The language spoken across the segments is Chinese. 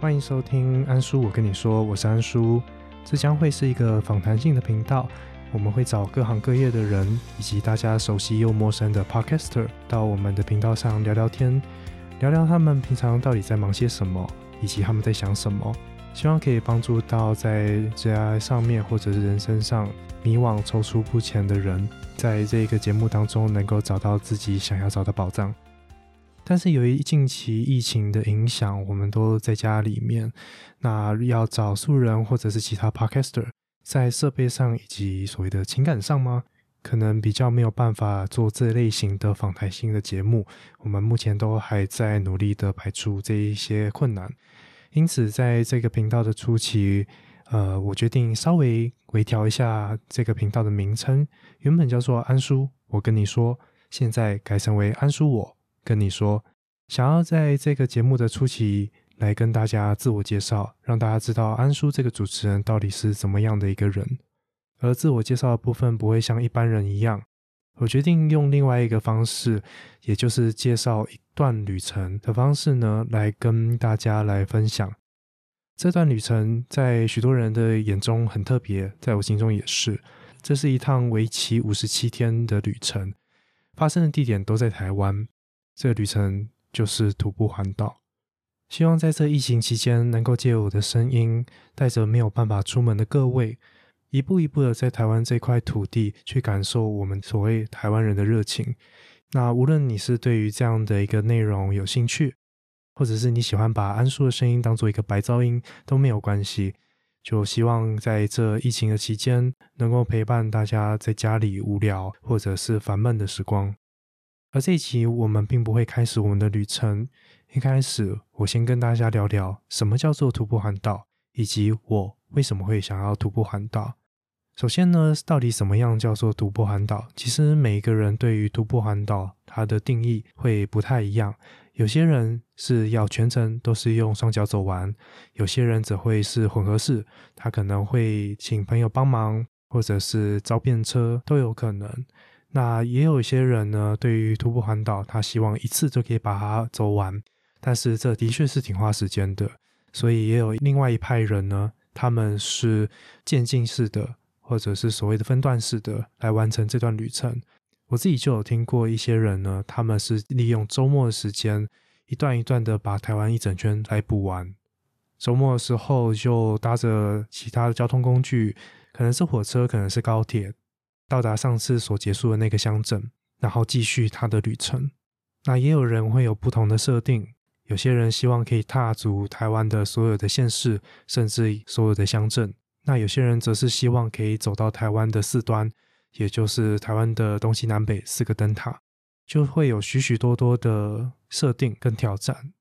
欢迎收听安叔，我跟你说，我是安叔。这将会是一个访谈性的频道，我们会找各行各业的人以及大家熟悉又陌生的 podcaster 到我们的频道上聊聊天，聊聊他们平常到底在忙些什么，以及他们在想什么。希望可以帮助到在职业上面或者是人生上迷惘、踌躇不前的人，在这个节目当中能够找到自己想要找的宝藏。但是由于近期疫情的影响，我们都在家里面，那要找素人或者是其他 podcaster，在设备上以及所谓的情感上吗？可能比较没有办法做这类型的访谈性的节目。我们目前都还在努力的排除这一些困难。因此，在这个频道的初期，呃，我决定稍微微调一下这个频道的名称，原本叫做安叔，我跟你说，现在改成为安叔我。跟你说，想要在这个节目的初期来跟大家自我介绍，让大家知道安叔这个主持人到底是怎么样的一个人。而自我介绍的部分不会像一般人一样，我决定用另外一个方式，也就是介绍一段旅程的方式呢，来跟大家来分享。这段旅程在许多人的眼中很特别，在我心中也是。这是一趟为期五十七天的旅程，发生的地点都在台湾。这个旅程就是徒步环岛，希望在这疫情期间，能够借我的声音，带着没有办法出门的各位，一步一步的在台湾这块土地去感受我们所谓台湾人的热情。那无论你是对于这样的一个内容有兴趣，或者是你喜欢把安叔的声音当做一个白噪音，都没有关系。就希望在这疫情的期间，能够陪伴大家在家里无聊或者是烦闷的时光。而这一期我们并不会开始我们的旅程。一开始，我先跟大家聊聊什么叫做徒步环岛，以及我为什么会想要徒步环岛。首先呢，到底什么样叫做徒步环岛？其实每一个人对于徒步环岛它的定义会不太一样。有些人是要全程都是用双脚走完，有些人则会是混合式，他可能会请朋友帮忙，或者是招便车都有可能。那也有一些人呢，对于徒步环岛，他希望一次就可以把它走完，但是这的确是挺花时间的，所以也有另外一派人呢，他们是渐进式的，或者是所谓的分段式的来完成这段旅程。我自己就有听过一些人呢，他们是利用周末的时间，一段一段的把台湾一整圈来补完。周末的时候就搭着其他的交通工具，可能是火车，可能是高铁。到达上次所结束的那个乡镇，然后继续他的旅程。那也有人会有不同的设定，有些人希望可以踏足台湾的所有的县市，甚至所有的乡镇。那有些人则是希望可以走到台湾的四端，也就是台湾的东西南北四个灯塔，就会有许许多多的设定跟挑战。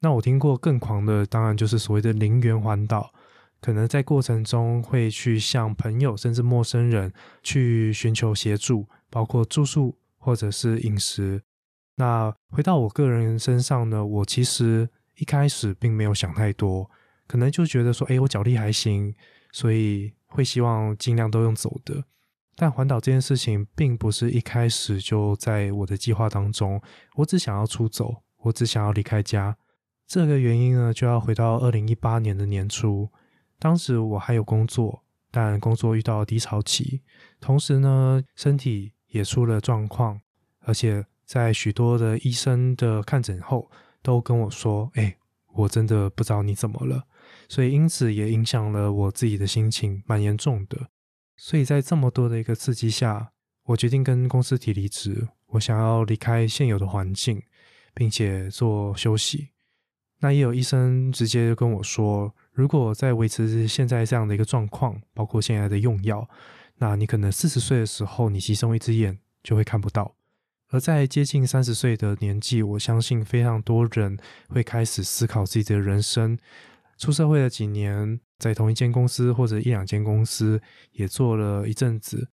那我听过更狂的，当然就是所谓的零元环岛。可能在过程中会去向朋友甚至陌生人去寻求协助，包括住宿或者是饮食。那回到我个人身上呢，我其实一开始并没有想太多，可能就觉得说，哎，我脚力还行，所以会希望尽量都用走的。但环岛这件事情并不是一开始就在我的计划当中，我只想要出走，我只想要离开家。这个原因呢，就要回到二零一八年的年初。当时我还有工作，但工作遇到低潮期，同时呢，身体也出了状况，而且在许多的医生的看诊后，都跟我说：“哎，我真的不知道你怎么了。”所以因此也影响了我自己的心情，蛮严重的。所以在这么多的一个刺激下，我决定跟公司提离职，我想要离开现有的环境，并且做休息。那也有医生直接跟我说。如果在维持现在这样的一个状况，包括现在的用药，那你可能四十岁的时候，你牺牲一只眼就会看不到。而在接近三十岁的年纪，我相信非常多人会开始思考自己的人生。出社会的几年，在同一间公司或者一两间公司也做了一阵子，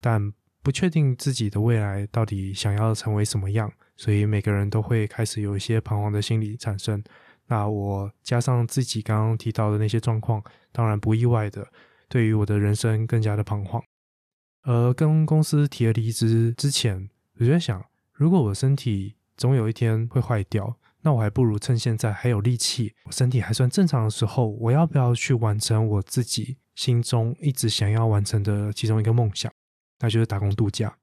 但不确定自己的未来到底想要成为什么样，所以每个人都会开始有一些彷徨的心理产生。那我加上自己刚刚提到的那些状况，当然不意外的，对于我的人生更加的彷徨。而跟公司提了离职之前，我就在想，如果我身体总有一天会坏掉，那我还不如趁现在还有力气，我身体还算正常的时候，我要不要去完成我自己心中一直想要完成的其中一个梦想，那就是打工度假。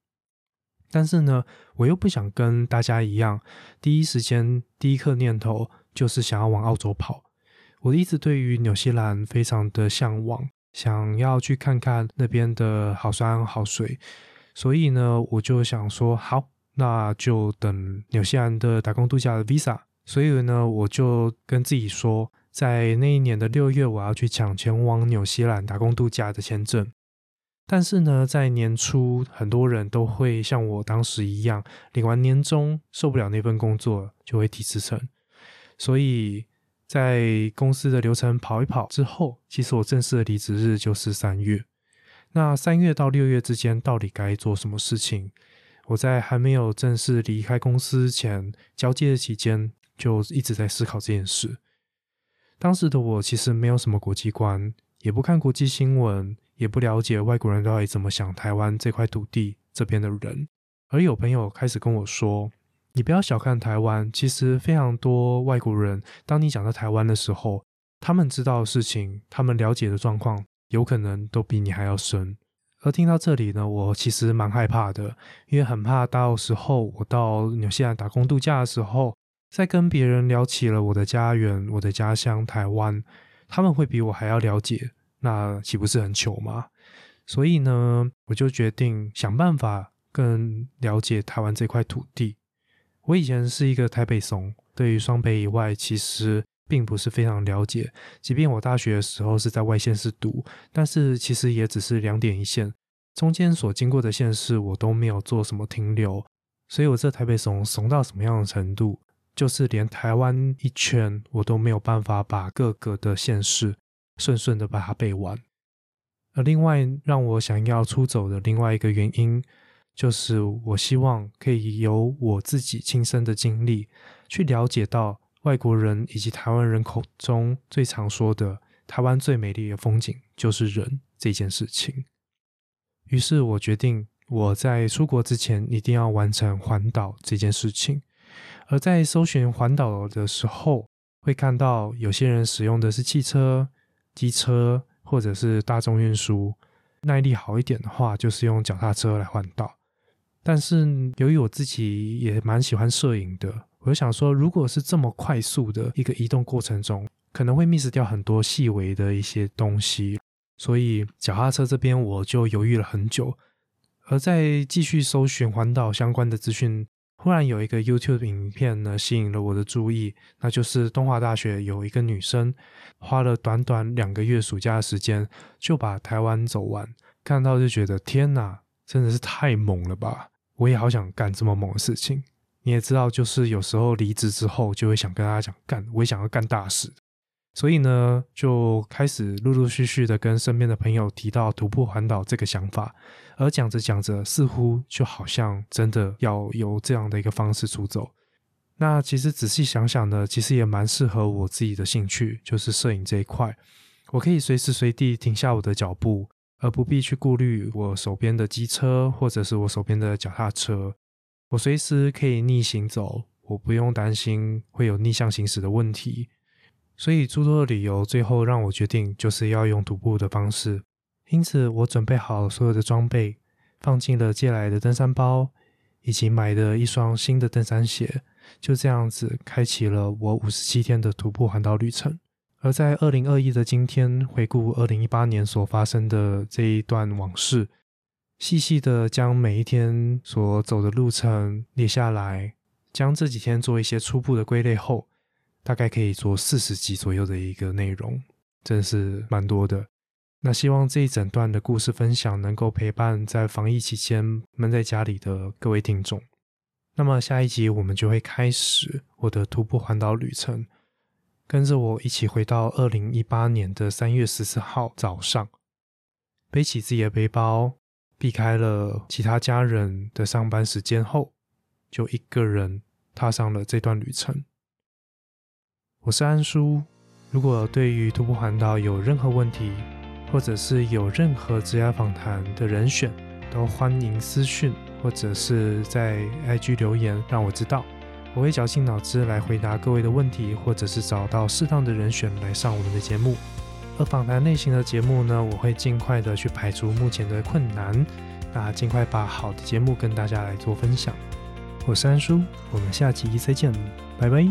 但是呢，我又不想跟大家一样，第一时间第一刻念头就是想要往澳洲跑。我一直对于纽西兰非常的向往，想要去看看那边的好山好水，所以呢，我就想说，好，那就等纽西兰的打工度假的 visa。所以呢，我就跟自己说，在那一年的六月，我要去抢前往纽西兰打工度假的签证。但是呢，在年初，很多人都会像我当时一样，领完年终受不了那份工作，就会提辞呈。所以在公司的流程跑一跑之后，其实我正式的离职日就是三月。那三月到六月之间，到底该做什么事情？我在还没有正式离开公司前，交接的期间，就一直在思考这件事。当时的我其实没有什么国际观，也不看国际新闻。也不了解外国人到底怎么想台湾这块土地这边的人，而有朋友开始跟我说：“你不要小看台湾，其实非常多外国人，当你讲到台湾的时候，他们知道的事情，他们了解的状况，有可能都比你还要深。”而听到这里呢，我其实蛮害怕的，因为很怕到时候我到纽西兰打工度假的时候，在跟别人聊起了我的家园、我的家乡台湾，他们会比我还要了解。那岂不是很糗吗？所以呢，我就决定想办法更了解台湾这块土地。我以前是一个台北怂，对于双北以外，其实并不是非常了解。即便我大学的时候是在外县市读，但是其实也只是两点一线，中间所经过的县市我都没有做什么停留。所以我这台北怂怂到什么样的程度，就是连台湾一圈我都没有办法把各个的县市。顺顺的把它背完。而另外让我想要出走的另外一个原因，就是我希望可以由我自己亲身的经历，去了解到外国人以及台湾人口中最常说的台湾最美丽的风景就是人这件事情。于是我决定，我在出国之前一定要完成环岛这件事情。而在搜寻环岛的时候，会看到有些人使用的是汽车。机车或者是大众运输，耐力好一点的话，就是用脚踏车来环岛。但是由于我自己也蛮喜欢摄影的，我就想说，如果是这么快速的一个移动过程中，可能会 miss 掉很多细微的一些东西。所以脚踏车这边我就犹豫了很久，而在继续搜寻环岛相关的资讯。忽然有一个 YouTube 影片呢，吸引了我的注意，那就是东华大学有一个女生，花了短短两个月暑假的时间，就把台湾走完。看到就觉得天呐，真的是太猛了吧！我也好想干这么猛的事情。你也知道，就是有时候离职之后，就会想跟大家讲干，我也想要干大事。所以呢，就开始陆陆续续的跟身边的朋友提到徒步环岛这个想法，而讲着讲着，似乎就好像真的要有这样的一个方式出走。那其实仔细想想呢，其实也蛮适合我自己的兴趣，就是摄影这一块。我可以随时随地停下我的脚步，而不必去顾虑我手边的机车或者是我手边的脚踏车。我随时可以逆行走，我不用担心会有逆向行驶的问题。所以诸多的理由，最后让我决定就是要用徒步的方式。因此，我准备好所有的装备，放进了借来的登山包，以及买的一双新的登山鞋。就这样子，开启了我五十七天的徒步环岛旅程。而在二零二一的今天，回顾二零一八年所发生的这一段往事，细细的将每一天所走的路程列下来，将这几天做一些初步的归类后。大概可以做四十集左右的一个内容，真是蛮多的。那希望这一整段的故事分享能够陪伴在防疫期间闷在家里的各位听众。那么下一集我们就会开始我的徒步环岛旅程，跟着我一起回到二零一八年的三月十四号早上，背起自己的背包，避开了其他家人的上班时间后，就一个人踏上了这段旅程。我是安叔，如果对于徒步环岛有任何问题，或者是有任何职业访谈的人选，都欢迎私讯或者是在 IG 留言，让我知道。我会绞尽脑汁来回答各位的问题，或者是找到适当的人选来上我们的节目。而访谈类型的节目呢，我会尽快的去排除目前的困难，那尽快把好的节目跟大家来做分享。我是安叔，我们下期再见，拜拜。